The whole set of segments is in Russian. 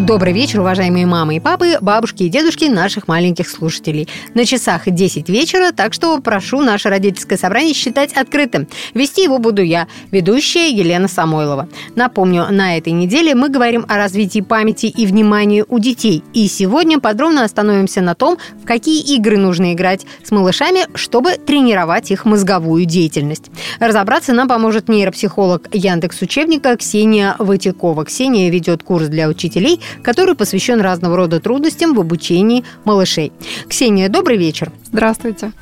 Добрый вечер, уважаемые мамы и папы, бабушки и дедушки наших маленьких слушателей. На часах 10 вечера, так что прошу наше родительское собрание считать открытым. Вести его буду я, ведущая Елена Самойлова. Напомню, на этой неделе мы говорим о развитии памяти и внимания у детей. И сегодня подробно остановимся на том, в какие игры нужно играть с малышами, чтобы тренировать их мозговую деятельность. Разобраться нам поможет нейропсихолог Яндекс Учебника Ксения Ватякова. Ксения ведет курс для учителей – который посвящен разного рода трудностям в обучении малышей. Ксения, добрый вечер. Здравствуйте.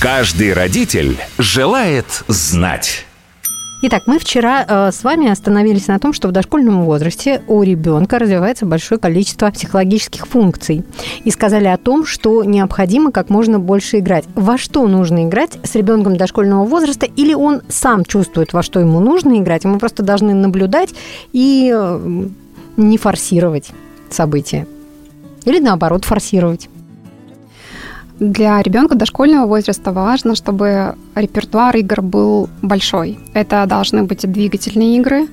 Каждый родитель желает знать. Итак, мы вчера э, с вами остановились на том, что в дошкольном возрасте у ребенка развивается большое количество психологических функций. И сказали о том, что необходимо как можно больше играть. Во что нужно играть с ребенком дошкольного возраста? Или он сам чувствует, во что ему нужно играть, и мы просто должны наблюдать и э, не форсировать события. Или наоборот, форсировать. Для ребенка дошкольного возраста важно, чтобы репертуар игр был большой. Это должны быть двигательные игры,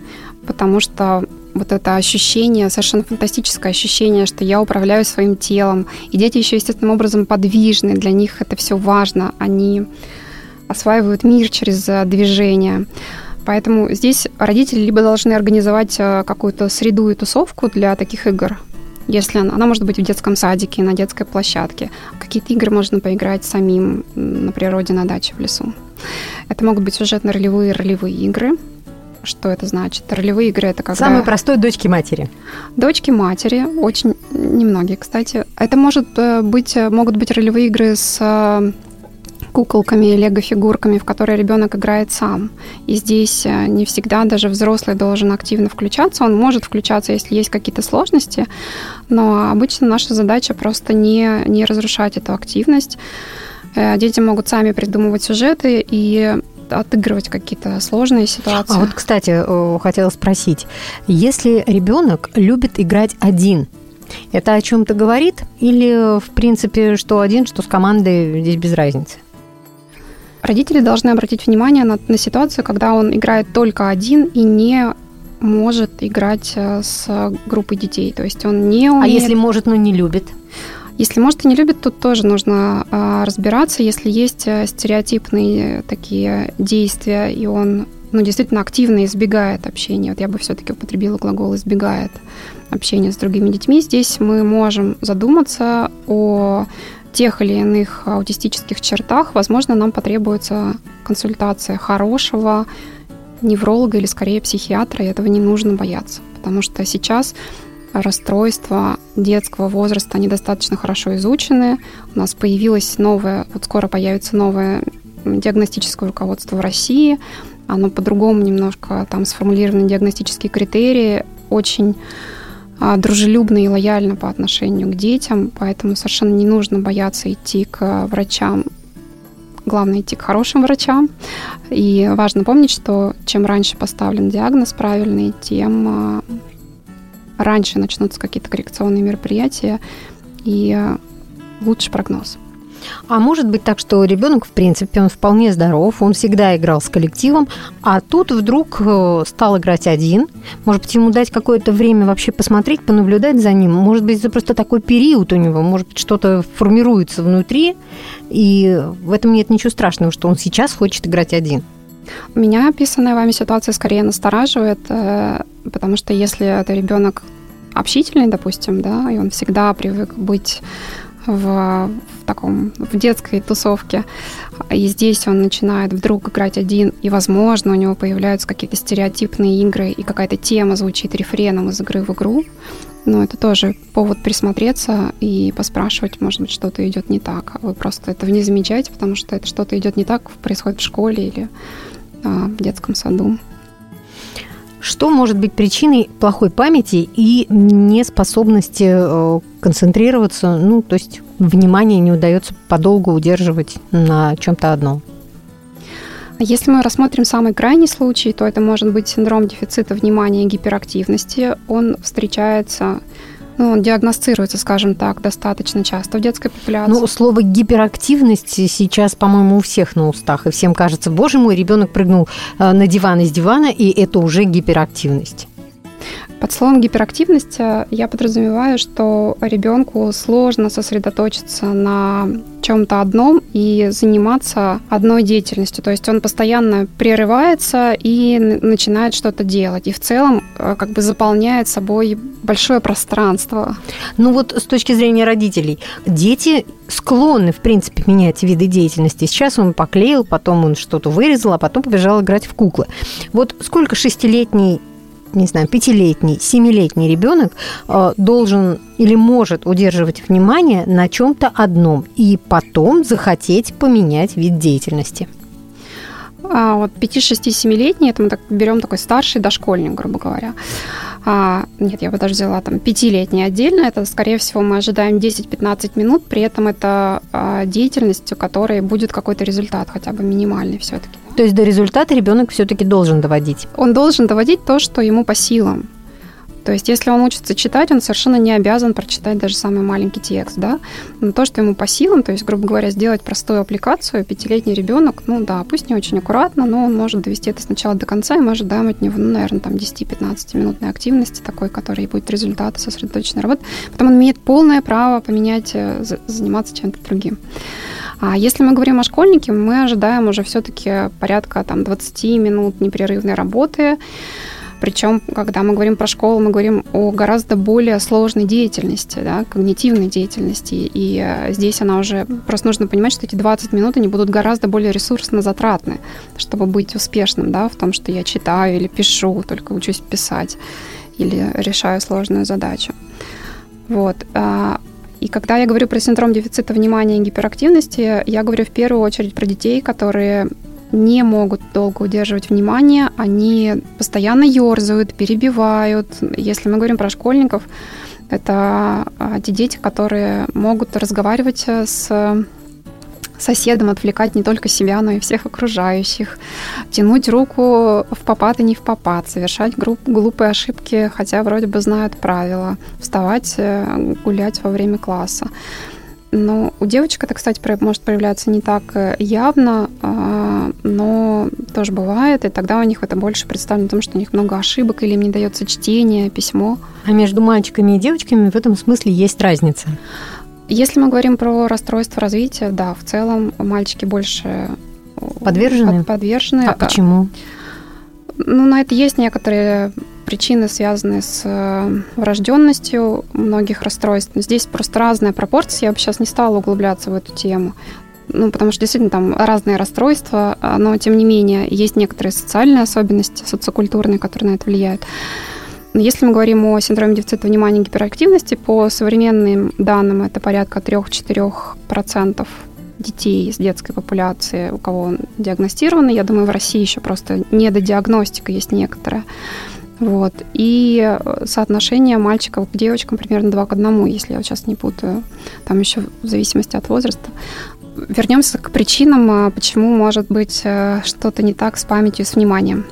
потому что вот это ощущение, совершенно фантастическое ощущение, что я управляю своим телом. И дети еще естественным образом подвижны, для них это все важно. Они осваивают мир через движение. Поэтому здесь родители либо должны организовать э, какую-то среду и тусовку для таких игр, если она, она может быть в детском садике, на детской площадке. Какие-то игры можно поиграть самим на природе, на даче, в лесу. Это могут быть сюжетно-ролевые ролевые игры. Что это значит? Ролевые игры это когда... Самый простой дочки матери. Дочки матери, очень немногие, кстати. Это может э, быть, могут быть ролевые игры с куколками и лего-фигурками, в которые ребенок играет сам. И здесь э, не всегда даже взрослый должен активно включаться. Он может включаться, если есть какие-то сложности, но обычно наша задача просто не, не разрушать эту активность. Э, дети могут сами придумывать сюжеты и отыгрывать какие-то сложные ситуации. А вот, кстати, хотела спросить, если ребенок любит играть один, это о чем-то говорит? Или, в принципе, что один, что с командой, здесь без разницы? Родители должны обратить внимание на, на ситуацию, когда он играет только один и не может играть э, с группой детей. То есть он не а умеет... А если может, но не любит? Если может и не любит, тут тоже нужно а, разбираться. Если есть э, стереотипные такие действия, и он ну, действительно активно избегает общения, вот я бы все-таки употребила глагол избегает общения с другими детьми, здесь мы можем задуматься о тех или иных аутистических чертах, возможно, нам потребуется консультация хорошего невролога или скорее психиатра, и этого не нужно бояться, потому что сейчас расстройства детского возраста, они достаточно хорошо изучены. У нас появилось новое, вот скоро появится новое диагностическое руководство в России. Оно по-другому немножко там сформулированы диагностические критерии, очень дружелюбно и лояльно по отношению к детям, поэтому совершенно не нужно бояться идти к врачам. Главное идти к хорошим врачам. И важно помнить, что чем раньше поставлен диагноз правильный, тем а, раньше начнутся какие-то коррекционные мероприятия и а, лучше прогноз. А может быть так, что ребенок, в принципе, он вполне здоров, он всегда играл с коллективом, а тут вдруг э, стал играть один. Может быть, ему дать какое-то время вообще посмотреть, понаблюдать за ним. Может быть, это просто такой период у него, может быть, что-то формируется внутри, и в этом нет ничего страшного, что он сейчас хочет играть один. Меня описанная вами ситуация скорее настораживает, э, потому что если это ребенок общительный, допустим, да, и он всегда привык быть в, в таком в детской тусовке. И здесь он начинает вдруг играть один, и, возможно, у него появляются какие-то стереотипные игры, и какая-то тема звучит рефреном из игры в игру. Но это тоже повод присмотреться и поспрашивать, может быть, что-то идет не так. А вы просто этого не замечаете, потому что это что-то идет не так, происходит в школе или а, в детском саду. Что может быть причиной плохой памяти и неспособности э, концентрироваться, ну, то есть внимание не удается подолгу удерживать на чем-то одном? Если мы рассмотрим самый крайний случай, то это может быть синдром дефицита внимания и гиперактивности. Он встречается ну, диагностируется, скажем так, достаточно часто в детской популяции. Ну, слово гиперактивность сейчас, по-моему, у всех на устах, и всем кажется, боже мой, ребенок прыгнул э, на диван из дивана, и это уже гиперактивность. Под словом гиперактивность э, я подразумеваю, что ребенку сложно сосредоточиться на чем-то одном и заниматься одной деятельностью. То есть он постоянно прерывается и начинает что-то делать. И в целом э, как бы заполняет собой большое пространство. Ну вот с точки зрения родителей, дети склонны, в принципе, менять виды деятельности. Сейчас он поклеил, потом он что-то вырезал, а потом побежал играть в куклы. Вот сколько шестилетний не знаю, пятилетний, семилетний ребенок э, должен или может удерживать внимание на чем-то одном и потом захотеть поменять вид деятельности. А вот 5-6-7-летний, это мы так берем такой старший дошкольник, грубо говоря. А, нет, я бы даже взяла там пятилетний отдельно. Это, скорее всего, мы ожидаем 10-15 минут. При этом это а, деятельность, у которой будет какой-то результат, хотя бы минимальный все-таки. То есть до результата ребенок все-таки должен доводить? Он должен доводить то, что ему по силам. То есть, если он учится читать, он совершенно не обязан прочитать даже самый маленький текст, да. Но то, что ему по силам, то есть, грубо говоря, сделать простую аппликацию, пятилетний ребенок, ну да, пусть не очень аккуратно, но он может довести это сначала до конца, и мы ожидаем от него, ну, наверное, там 10-15 минутной активности такой, которой будет результат сосредоточенной работы. Потом он имеет полное право поменять, э, заниматься чем-то другим. А если мы говорим о школьнике, мы ожидаем уже все-таки порядка там, 20 минут непрерывной работы, причем, когда мы говорим про школу, мы говорим о гораздо более сложной деятельности, да, когнитивной деятельности. И э, здесь она уже... Просто нужно понимать, что эти 20 минут, они будут гораздо более ресурсно затратны, чтобы быть успешным да, в том, что я читаю или пишу, только учусь писать или решаю сложную задачу. Вот. И когда я говорю про синдром дефицита внимания и гиперактивности, я говорю в первую очередь про детей, которые не могут долго удерживать внимание, они постоянно ерзают, перебивают. Если мы говорим про школьников, это а, те дети, которые могут разговаривать э, с соседом, отвлекать не только себя, но и всех окружающих, тянуть руку в попад и не в попад, совершать глупые ошибки, хотя вроде бы знают правила, вставать, э, гулять во время класса. Но у девочек это, кстати, может проявляться не так э, явно, а, но тоже бывает, и тогда у них это больше представлено в том, что у них много ошибок или им не дается чтение, письмо. А между мальчиками и девочками в этом смысле есть разница? Если мы говорим про расстройство развития, да, в целом мальчики больше подвержены. Под, подвержены. А почему? Ну, на это есть некоторые причины, связанные с э, врожденностью многих расстройств. Здесь просто разная пропорция. Я бы сейчас не стала углубляться в эту тему. Ну, потому что действительно там разные расстройства, но тем не менее есть некоторые социальные особенности, социокультурные, которые на это влияют. Если мы говорим о синдроме дефицита внимания и гиперактивности, по современным данным это порядка 3-4% детей из детской популяции, у кого он диагностирован. Я думаю, в России еще просто недодиагностика есть некоторая. Вот. И соотношение мальчиков к девочкам примерно 2 к 1, если я сейчас не путаю. Там еще в зависимости от возраста. Вернемся к причинам, а, почему может быть э, что-то не так с памятью и с вниманием.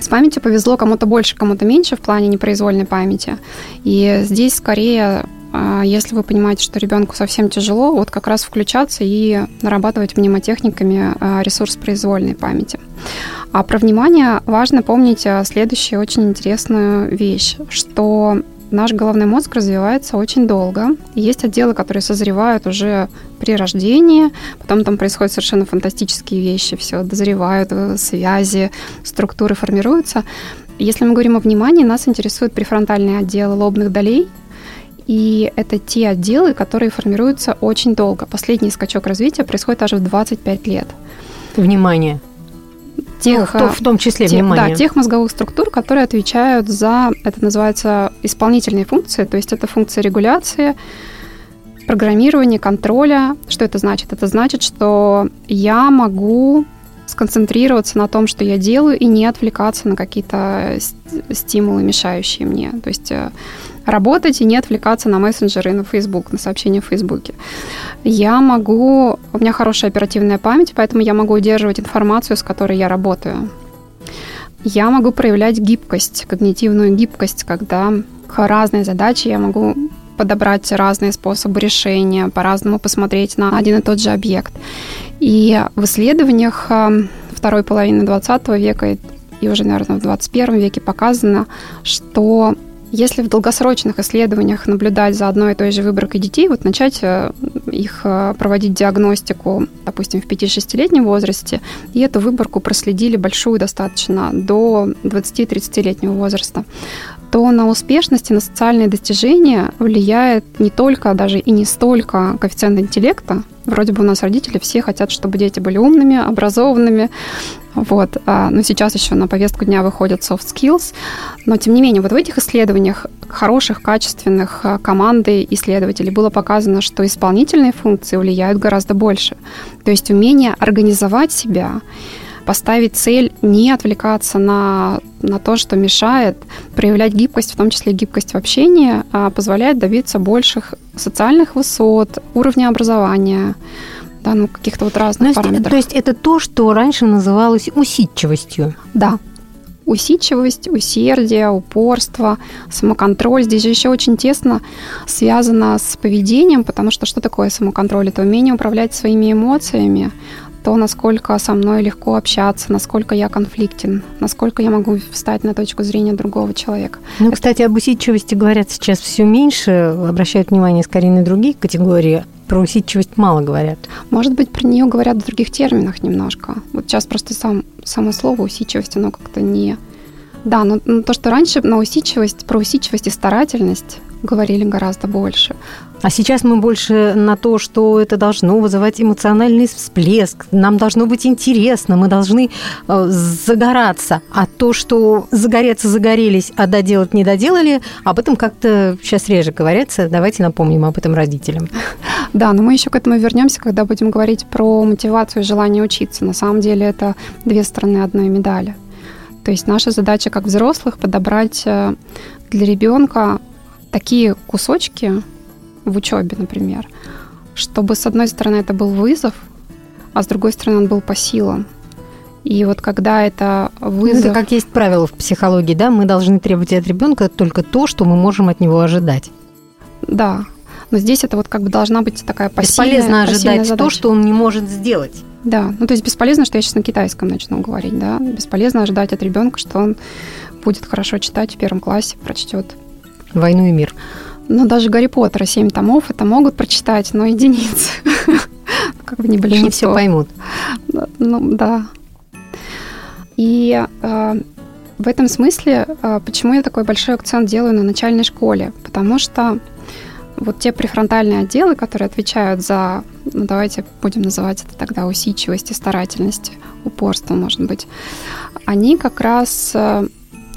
С памятью повезло кому-то больше, кому-то меньше в плане непроизвольной памяти. И здесь скорее а, если вы понимаете, что ребенку совсем тяжело, вот как раз включаться и нарабатывать мнемотехниками а, ресурс произвольной памяти. А про внимание важно помнить а, следующую очень интересную вещь, что наш головной мозг развивается очень долго. Есть отделы, которые созревают уже при рождении, потом там происходят совершенно фантастические вещи, все дозревают, э, связи, структуры формируются. Если мы говорим о внимании, нас интересуют префронтальные отделы лобных долей, и это те отделы, которые формируются очень долго. Последний скачок развития происходит аж в 25 лет. Внимание тех, ну, в том числе тех, внимание. Да, тех мозговых структур, которые отвечают за, это называется исполнительные функции, то есть это функция регуляции, программирования, контроля. Что это значит? Это значит, что я могу сконцентрироваться на том, что я делаю, и не отвлекаться на какие-то стимулы, мешающие мне. То есть э, работать и не отвлекаться на мессенджеры и на Facebook, на сообщения в Фейсбуке. Я могу... У меня хорошая оперативная память, поэтому я могу удерживать информацию, с которой я работаю. я могу проявлять гибкость, когнитивную гибкость, когда к разной задаче я могу подобрать разные способы решения, по-разному посмотреть на один и тот же объект. И в исследованиях э, второй половины 20 века и уже, наверное, в 21 веке показано, что если в долгосрочных исследованиях наблюдать за одной и той же выборкой детей, вот начать э, их э, проводить диагностику, допустим, в 5-6-летнем возрасте, и эту выборку проследили большую достаточно до 20-30-летнего возраста, то на успешность и на социальные достижения влияет не только, даже и не столько коэффициент интеллекта. Вроде бы у нас родители все хотят, чтобы дети были умными, образованными, вот. А, но сейчас еще на повестку дня выходят soft skills. Но, тем не менее, вот в этих исследованиях хороших, качественных а, команды исследователей было показано, что исполнительные функции влияют гораздо больше. То есть умение организовать себя, поставить цель, не отвлекаться на, на то, что мешает, проявлять гибкость, в том числе гибкость в общении, а позволяет добиться больших социальных высот, уровня образования, да, ну, каких-то вот разных параметров. То есть это то, что раньше называлось усидчивостью? Да. Усидчивость, усердие, упорство, самоконтроль. Здесь же еще очень тесно связано с поведением, потому что что такое самоконтроль? Это умение управлять своими эмоциями, то, насколько со мной легко общаться, насколько я конфликтен, насколько я могу встать на точку зрения другого человека. Ну, Это... кстати, об усидчивости говорят сейчас все меньше, обращают внимание скорее на другие категории, про усидчивость мало говорят. Может быть, про нее говорят в других терминах немножко. Вот сейчас просто сам, само слово усидчивость, оно как-то не... Да, но, но то, что раньше на усидчивость, про усидчивость и старательность говорили гораздо больше. А сейчас мы больше на то, что это должно вызывать эмоциональный всплеск, нам должно быть интересно, мы должны э, загораться. А то, что загореться загорелись, а доделать не доделали, об этом как-то сейчас реже говорится. Давайте напомним об этом родителям. Да, но мы еще к этому вернемся, когда будем говорить про мотивацию и желание учиться. На самом деле это две стороны одной медали. То есть наша задача как взрослых подобрать э, для ребенка такие кусочки, в учебе, например, чтобы с одной стороны это был вызов, а с другой стороны он был по силам. И вот когда это вызов... Ну, это как есть правило в психологии, да? Мы должны требовать от ребенка только то, что мы можем от него ожидать. Да. Но здесь это вот как бы должна быть такая пассивная Бесполезно ожидать то, что он не может сделать. Да, ну то есть бесполезно, что я сейчас на китайском начну говорить, да. Бесполезно ожидать от ребенка, что он будет хорошо читать в первом классе, прочтет «Войну и мир». Ну, даже Гарри Поттера семь томов это могут прочитать, но единицы. Как бы не большинство. Не все поймут. Ну, да. И э, в этом смысле, э, почему я такой большой акцент делаю на начальной школе? Потому что вот те префронтальные отделы, которые отвечают за, ну давайте будем называть это тогда усидчивость и старательность, упорство, может быть, они как раз э,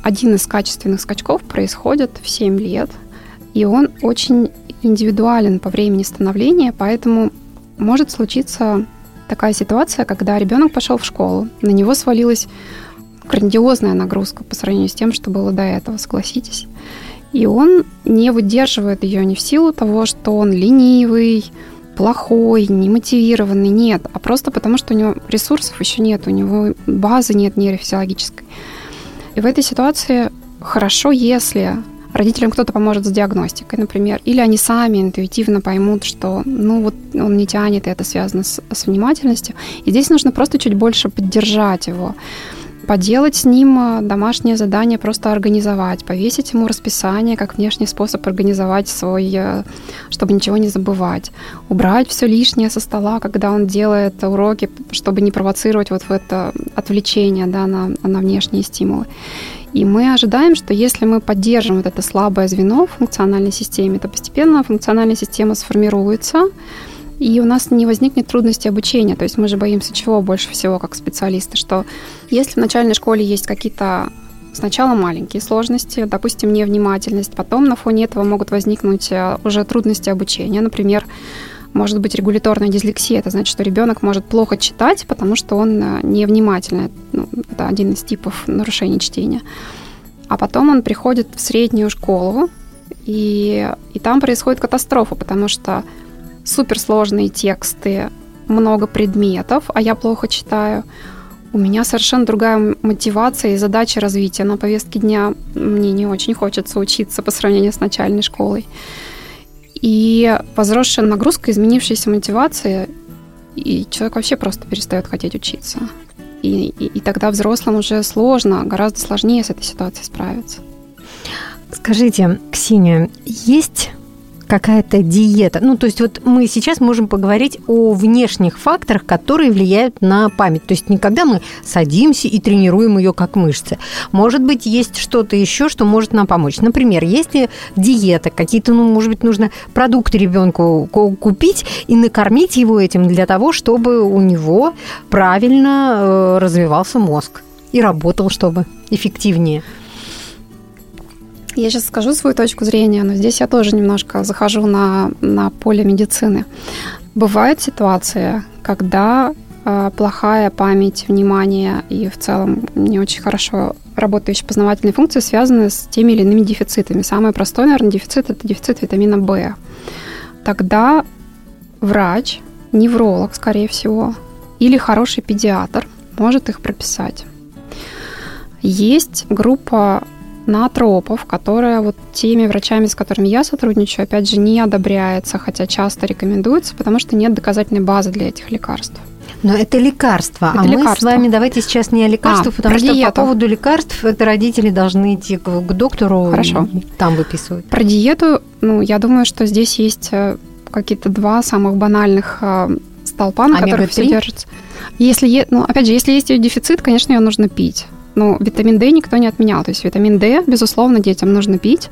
один из качественных скачков происходит в 7 лет – и он очень индивидуален по времени становления, поэтому может случиться такая ситуация, когда ребенок пошел в школу, на него свалилась грандиозная нагрузка по сравнению с тем, что было до этого, согласитесь. И он не выдерживает ее не в силу того, что он ленивый, плохой, немотивированный, нет, а просто потому, что у него ресурсов еще нет, у него базы нет нейрофизиологической. И в этой ситуации хорошо, если родителям кто-то поможет с диагностикой, например, или они сами интуитивно поймут, что, ну, вот он не тянет, и это связано с, с внимательностью. И здесь нужно просто чуть больше поддержать его поделать с ним э, домашнее задание, просто организовать, повесить ему расписание как внешний способ организовать свой, э, чтобы ничего не забывать, убрать все лишнее со стола, когда он делает уроки, чтобы не провоцировать вот в это отвлечение да, на, на внешние стимулы. И мы ожидаем, что если мы поддержим вот это слабое звено в функциональной системе, то постепенно функциональная система сформируется, и у нас не возникнет трудности обучения. То есть мы же боимся чего больше всего, как специалисты, что если в начальной школе есть какие-то сначала маленькие сложности, допустим, невнимательность, потом на фоне этого могут возникнуть э, уже трудности обучения. Например, может быть регуляторная дислексия. Это значит, что ребенок может плохо читать, потому что он э, невнимательный. Ну, это один из типов нарушений чтения. А потом он приходит в среднюю школу, и, и там происходит катастрофа, потому что суперсложные тексты, много предметов, а я плохо читаю, у меня совершенно другая мотивация и задача развития на повестке дня. Мне не очень хочется учиться по сравнению с начальной школой. И возросшая нагрузка, изменившаяся мотивация, и человек вообще просто перестает хотеть учиться. И, и, и тогда взрослым уже сложно, гораздо сложнее с этой ситуацией справиться. Скажите, Ксения, есть какая-то диета. Ну, то есть вот мы сейчас можем поговорить о внешних факторах, которые влияют на память. То есть не когда мы садимся и тренируем ее как мышцы. Может быть, есть что-то еще, что может нам помочь. Например, есть ли диета, какие-то, ну, может быть, нужно продукты ребенку купить и накормить его этим для того, чтобы у него правильно э, развивался мозг и работал, чтобы эффективнее. Я сейчас скажу свою точку зрения, но здесь я тоже немножко захожу на, на поле медицины. Бывает ситуация, когда э, плохая память, внимание и в целом не очень хорошо работающие познавательные функции связаны с теми или иными дефицитами. Самый простой, наверное, дефицит – это дефицит витамина В. Тогда врач, невролог, скорее всего, или хороший педиатр может их прописать. Есть группа наотропов, которая вот теми врачами, с которыми я сотрудничаю, опять же, не одобряется, хотя часто рекомендуется, потому что нет доказательной базы для этих лекарств. Но это лекарства. Это а лекарства. мы с вами давайте сейчас не о лекарствах, а, потому что диету. по поводу лекарств это родители должны идти к, к доктору Хорошо. там выписывать. Про диету, ну, я думаю, что здесь есть э, какие-то два самых банальных э, столпа, на которых все держится. Если, ну, опять же, если есть дефицит, конечно, ее нужно пить. Ну, витамин D никто не отменял. То есть витамин D, безусловно, детям нужно пить.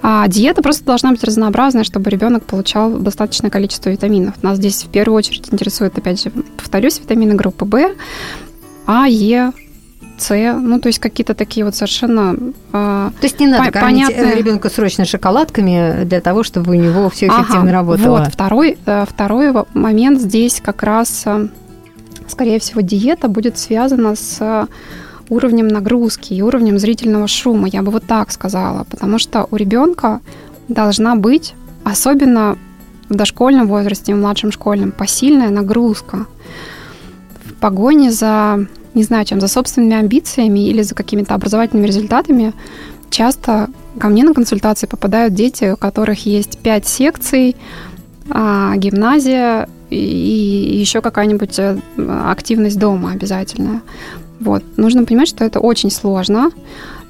А диета просто должна быть разнообразная, чтобы ребенок получал достаточное количество витаминов. Нас здесь в первую очередь интересует, опять же, повторюсь, витамины группы В, А, Е, с, ну то есть какие-то такие вот совершенно э, то есть не надо по- кормить понятные... ребенка срочно шоколадками для того, чтобы у него все эффективно ага, работало. Вот второй э, второй момент здесь как раз, э, скорее всего, диета будет связана с уровнем нагрузки и уровнем зрительного шума, я бы вот так сказала, потому что у ребенка должна быть, особенно в дошкольном возрасте, в младшем школьном, посильная нагрузка. В погоне за, не знаю чем, за собственными амбициями или за какими-то образовательными результатами часто ко мне на консультации попадают дети, у которых есть пять секций, а, гимназия и еще какая-нибудь э, активность дома обязательная. Вот. Нужно понимать, что это очень сложно,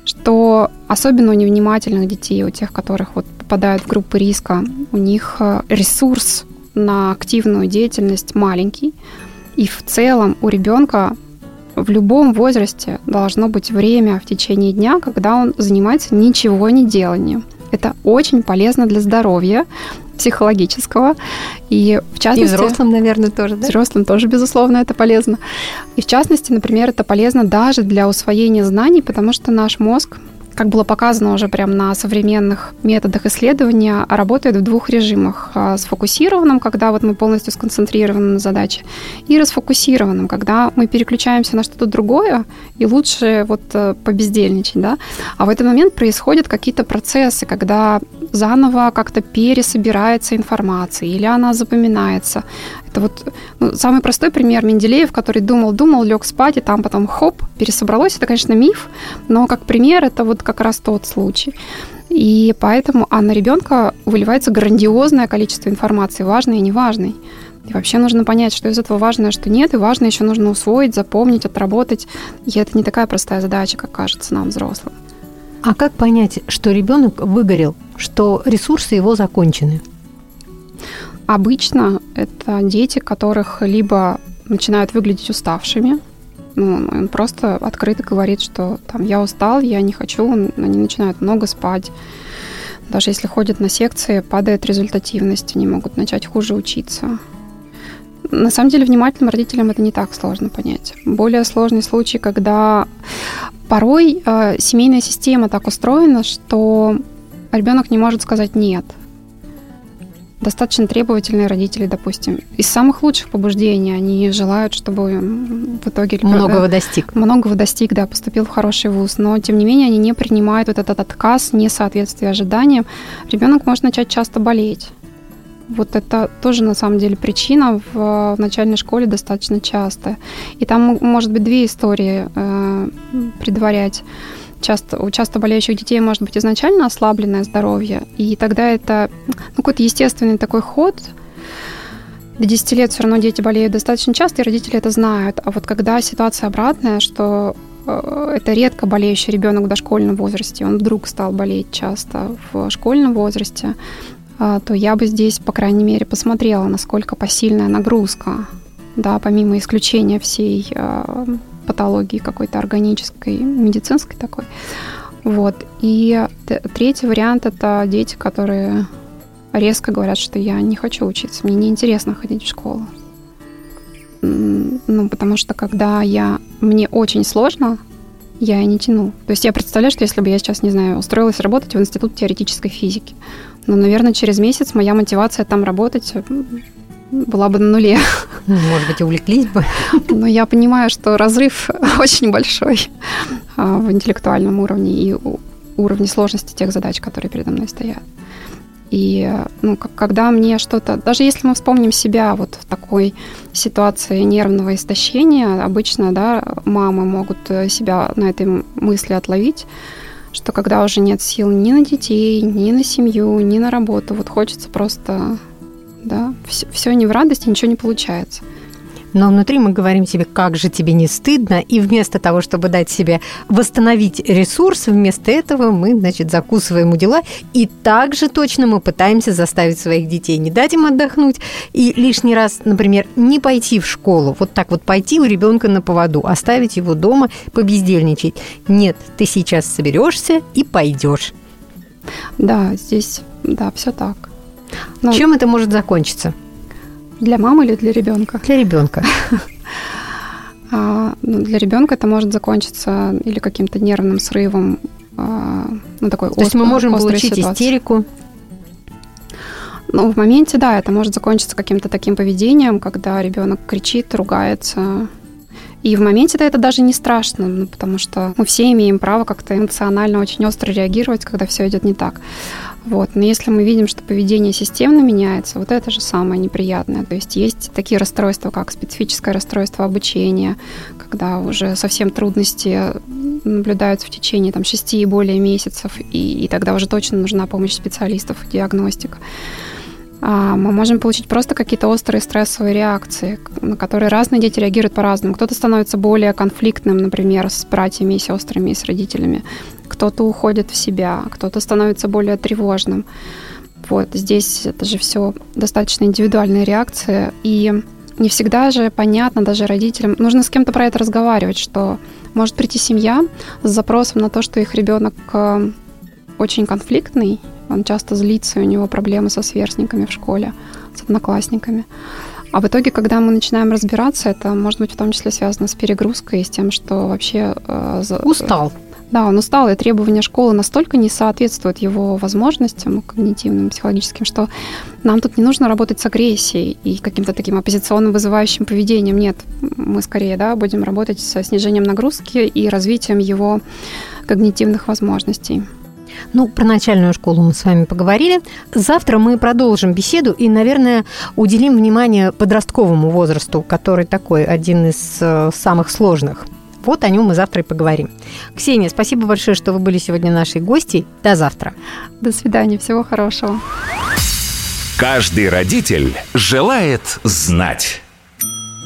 что особенно у невнимательных детей, у тех, которых вот попадают в группы риска, у них э, ресурс на активную деятельность маленький. И в целом у ребенка в любом возрасте должно быть время в течение дня, когда он занимается ничего не деланием. Это очень полезно для здоровья психологического. И в частности... И взрослым, наверное, тоже, да? Взрослым тоже, безусловно, это полезно. И в частности, например, это полезно даже для усвоения знаний, потому что наш мозг как было показано уже прям на современных методах исследования, работает в двух режимах. А, сфокусированном, когда вот мы полностью сконцентрированы на задаче, и расфокусированном, когда мы переключаемся на что-то другое, и лучше вот э, побездельничать, да. А в этот момент происходят какие-то процессы, когда заново как-то пересобирается информация, или она запоминается. Это вот ну, самый простой пример Менделеев, который думал-думал, лег спать, и там потом хоп, пересобралось. Это, конечно, миф, но как пример это вот как раз тот случай. И поэтому, а на ребенка выливается грандиозное количество информации, важной и неважной. И вообще нужно понять, что из этого важно, а что нет, и важно еще нужно усвоить, запомнить, отработать. И это не такая простая задача, как кажется нам, взрослым. А как понять, что ребенок выгорел, что ресурсы его закончены? Обычно это дети, которых либо начинают выглядеть уставшими, ну, он просто открыто говорит, что там я устал, я не хочу, они начинают много спать. Даже если ходят на секции, падает результативность, они могут начать хуже учиться. На самом деле, внимательным родителям это не так сложно понять. Более сложный случай, когда порой э, семейная система так устроена, что ребенок не может сказать нет достаточно требовательные родители, допустим. Из самых лучших побуждений они желают, чтобы в итоге... Многого достиг. Многого достиг, да, поступил в хороший вуз. Но, тем не менее, они не принимают вот этот отказ, несоответствие ожиданиям. Ребенок может начать часто болеть. Вот это тоже на самом деле причина в, в начальной школе достаточно часто. И там может быть две истории э, предварять. Часто, у часто болеющих детей может быть изначально ослабленное здоровье, и тогда это ну, какой-то естественный такой ход. До 10 лет все равно дети болеют достаточно часто, и родители это знают. А вот когда ситуация обратная, что э, это редко болеющий ребенок в дошкольном возрасте, он вдруг стал болеть часто в школьном возрасте, то я бы здесь, по крайней мере, посмотрела, насколько посильная нагрузка, да, помимо исключения всей а, патологии какой-то органической, медицинской такой. Вот. И третий вариант – это дети, которые резко говорят, что я не хочу учиться, мне неинтересно ходить в школу. Ну, потому что когда я... Мне очень сложно, я и не тяну. То есть я представляю, что если бы я сейчас, не знаю, устроилась работать в Институт теоретической физики, но, ну, наверное, через месяц моя мотивация там работать была бы на нуле. Ну, может быть, и увлеклись бы. Но я понимаю, что разрыв очень большой а, в интеллектуальном уровне и уровне сложности тех задач, которые передо мной стоят. И ну, когда мне что-то, даже если мы вспомним себя вот в такой ситуации нервного истощения, обычно да, мамы могут э, себя на этой мысли отловить, что когда уже нет сил ни на детей, ни на семью, ни на работу, вот хочется просто, да, все, все не в радости, ничего не получается но внутри мы говорим себе, как же тебе не стыдно, и вместо того, чтобы дать себе восстановить ресурс, вместо этого мы, значит, закусываем у дела, и также точно мы пытаемся заставить своих детей не дать им отдохнуть, и лишний раз, например, не пойти в школу, вот так вот пойти у ребенка на поводу, оставить его дома, побездельничать. Нет, ты сейчас соберешься и пойдешь. Да, здесь, да, все так. Но... Чем это может закончиться? Для мамы или для ребенка? Для ребенка. А, ну, для ребенка это может закончиться или каким-то нервным срывом, а, ну такой. То есть мы можем получить истерику. Ну, в моменте, да, это может закончиться каким-то таким поведением, когда ребенок кричит, ругается. И в моменте-то это даже не страшно, ну, потому что мы все имеем право как-то эмоционально очень остро реагировать, когда все идет не так. Вот. Но если мы видим, что поведение системно меняется, вот это же самое неприятное. То есть есть такие расстройства, как специфическое расстройство обучения, когда уже совсем трудности наблюдаются в течение там, 6 и более месяцев, и, и тогда уже точно нужна помощь специалистов, диагностика. А, мы можем получить просто какие-то острые стрессовые реакции, на которые разные дети реагируют по-разному. Кто-то становится более конфликтным, например, с братьями и сестрами, и с родителями. Кто-то уходит в себя, кто-то становится более тревожным. Вот здесь это же все достаточно индивидуальные реакции. И не всегда же понятно даже родителям. Нужно с кем-то про это разговаривать, что может прийти семья с запросом на то, что их ребенок э, очень конфликтный, он часто злится, у него проблемы со сверстниками в школе, с одноклассниками. А в итоге, когда мы начинаем разбираться, это может быть в том числе связано с перегрузкой с тем, что вообще... Э, устал. Да, он устал, и требования школы настолько не соответствуют его возможностям когнитивным, психологическим, что нам тут не нужно работать с агрессией и каким-то таким оппозиционным вызывающим поведением. Нет, мы скорее да, будем работать со снижением нагрузки и развитием его когнитивных возможностей. Ну, про начальную школу мы с вами поговорили. Завтра мы продолжим беседу и, наверное, уделим внимание подростковому возрасту, который такой один из э, самых сложных. Вот о нем мы завтра и поговорим. Ксения, спасибо большое, что вы были сегодня нашей гостьей. До завтра. До свидания. Всего хорошего. Каждый родитель желает знать.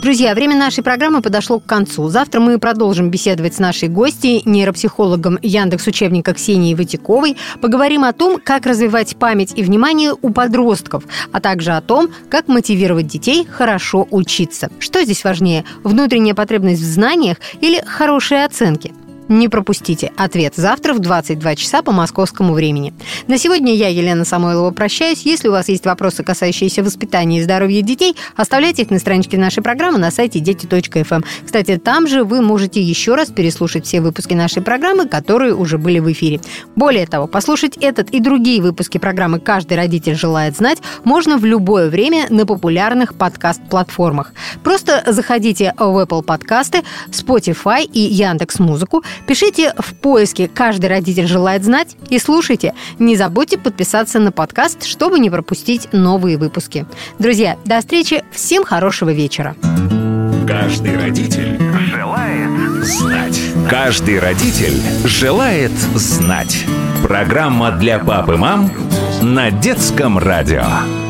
Друзья, время нашей программы подошло к концу. Завтра мы продолжим беседовать с нашей гостьей, нейропсихологом Яндекс учебника Ксенией Ватиковой. Поговорим о том, как развивать память и внимание у подростков, а также о том, как мотивировать детей хорошо учиться. Что здесь важнее, внутренняя потребность в знаниях или хорошие оценки? Не пропустите ответ завтра в 22 часа по московскому времени. На сегодня я, Елена Самойлова, прощаюсь. Если у вас есть вопросы, касающиеся воспитания и здоровья детей, оставляйте их на страничке нашей программы на сайте дети.фм. Эм. Кстати, там же вы можете еще раз переслушать все выпуски нашей программы, которые уже были в эфире. Более того, послушать этот и другие выпуски программы «Каждый родитель желает знать» можно в любое время на популярных подкаст-платформах. Просто заходите в Apple подкасты, Spotify и Яндекс Музыку, Пишите в поиске «Каждый родитель желает знать» и слушайте. Не забудьте подписаться на подкаст, чтобы не пропустить новые выпуски. Друзья, до встречи. Всем хорошего вечера. Каждый родитель желает знать. Каждый родитель желает знать. Программа для пап и мам на детском радио.